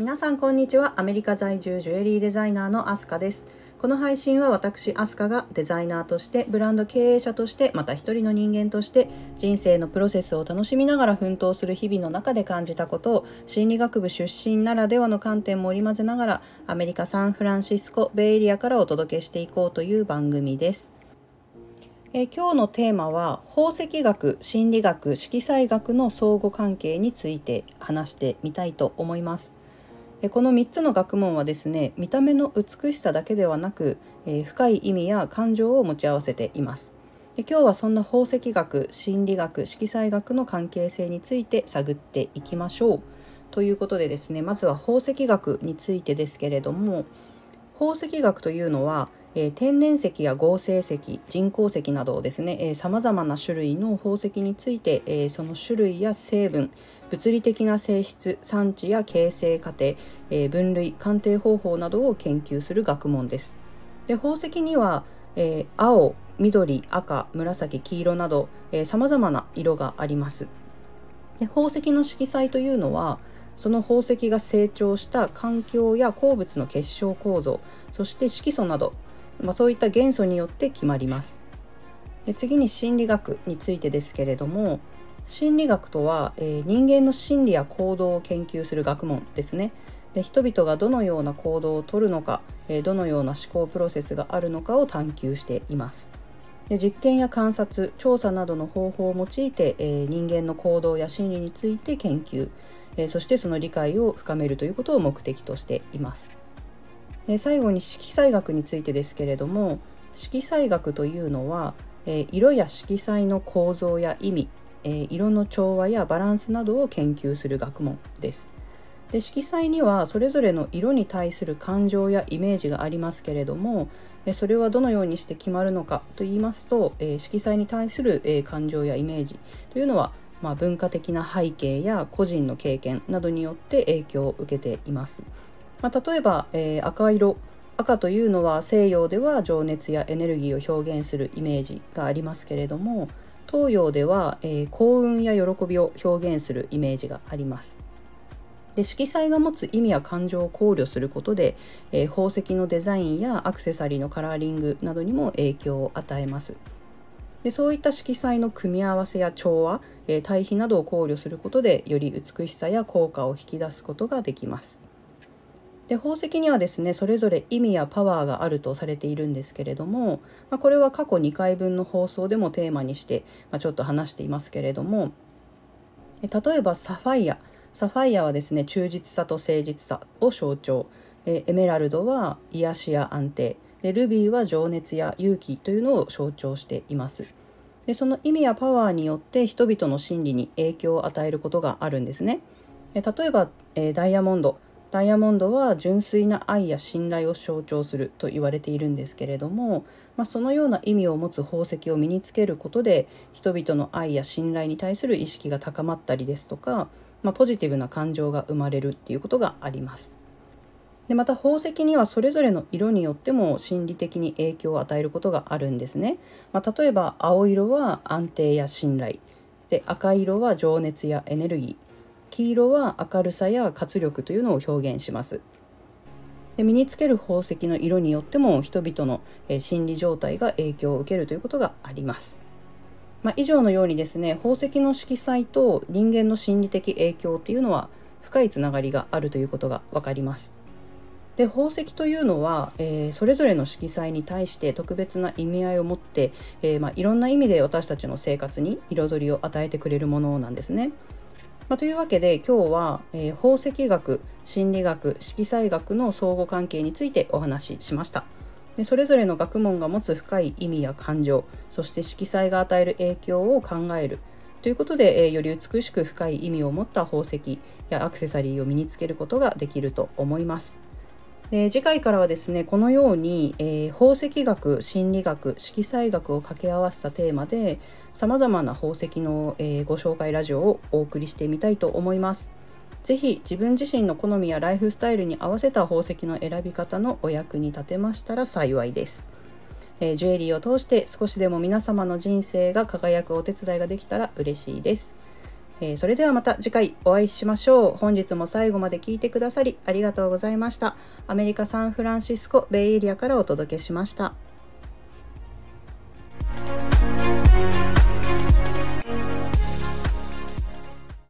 皆さんこんにちは。アメリカ在住ジュエリーデザイナーのアスカです。この配信は私アスカがデザイナーとしてブランド経営者としてまた一人の人間として人生のプロセスを楽しみながら奮闘する日々の中で感じたことを心理学部出身ならではの観点も織り交ぜながらアメリカサンフランシスコベイエリアからお届けしていこうという番組です。え今日のテーマは宝石学心理学色彩学の相互関係について話してみたいと思います。この3つの学問はですね見た目の美しさだけではなく、え深い意味や感情を持ち合わせています。で今日はそんな宝石学心理学色彩学の関係性について探っていきましょう。ということでですねまずは宝石学についてですけれども宝石学というのはえー、天然石や合成石人工石などですねさまざまな種類の宝石について、えー、その種類や成分物理的な性質産地や形成過程、え、分類鑑定方法などを研究する学問です。で宝石には、え青緑赤紫黄色などさまざまな色があります。で宝石の色彩というのはその宝石が成長した環境や鉱物の結晶構造そして色素などまあ、そういった元素によって決まります。で次に心理学についてですけれども心理学とは、えー、人間の心理や行動を研究する学問ですね。で人々がどのような行動をとるのか、えー、どのような思考プロセスがあるのかを探求しています。で実験や観察調査などの方法を用いて、えー、人間の行動や心理について研究、えそしてその理解を深めるということを目的としています。で最後に色彩学についてですけれども色彩学というのは、えー、色や色彩の構造や意味、えー、色の調和やバランスなどを研究する学問です。で色彩にはそれぞれの色に対する感情やイメージがありますけれどもそれはどのようにして決まるのかと言いますと、えー、色彩に対する、えー、感情やイメージというのは、まあ、文化的な背景や個人の経験などによって影響を受けています。まあ、例えば、えー、赤色赤というのは西洋では情熱やエネルギーを表現するイメージがありますけれども東洋では、えー、幸運や喜びを表現するイメージがあります。で色彩が持つ意味や感情を考慮することで、えー、宝石のデザインやアクセサリーのカラーリングなどにも影響を与えます。でそういった色彩の組み合わせや調和、えー、対比などを考慮することでより美しさや効果を引き出すことができます。で宝石にはですねそれぞれ意味やパワーがあるとされているんですけれども、まあ、これは過去2回分の放送でもテーマにして、まあ、ちょっと話していますけれども例えばサファイア。サファイアはですね忠実さと誠実さを象徴。えエメラルドは癒しや安定。でルビーは情熱や勇気というのを象徴しています。でその意味やパワーによって人々の心理に影響を与えることがあるんですね。で例えば、えダイヤモンド。ダイヤモンドは純粋な愛や信頼を象徴すると言われているんですけれども、まあ、そのような意味を持つ宝石を身につけることで人々の愛や信頼に対する意識が高まったりですとか、まあ、ポジティブな感情が生まれるっていうことがあります。でまた宝石にはそれぞれの色によっても心理的に影響を与えることがあるんですね。まあ、例えば青色は安定や信頼で赤色は情熱やエネルギー黄色は明るさや活力というのを表現します。で身につける宝石の色によっても人々の、え心理状態が影響を受けるということがあります。まあ、以上のようにですね宝石の色彩と人間の心理的影響っていうのは深いつながりがあるということが分かります。で宝石というのは、えー、それぞれの色彩に対して特別な意味合いを持って、えー、まあ、いろんな意味で私たちの生活に彩りを与えてくれるものなんですね。まあ、というわけで今日は、えー、宝石学心理学色彩学の相互関係についてお話ししました。でそれぞれの学問が持つ深い意味や感情そして色彩が与える影響を考えるということで、えー、より美しく深い意味を持った宝石やアクセサリーを身につけることができると思います。で次回からはですねこのように、えー、宝石学心理学色彩学を掛け合わせたテーマでさまざまな宝石の、えー、ご紹介ラジオをお送りしてみたいと思います。ぜひ自分自身の好みやライフスタイルに合わせた宝石の選び方のお役に立てましたら幸いです。えー、ジュエリーを通して少しでも皆様の人生が輝くお手伝いができたら嬉しいです。えー、それではまた次回お会いしましょう。本日も最後まで聞いてくださりありがとうございました。アメリカ・サンフランシスコ・ベイエリアからお届けしました。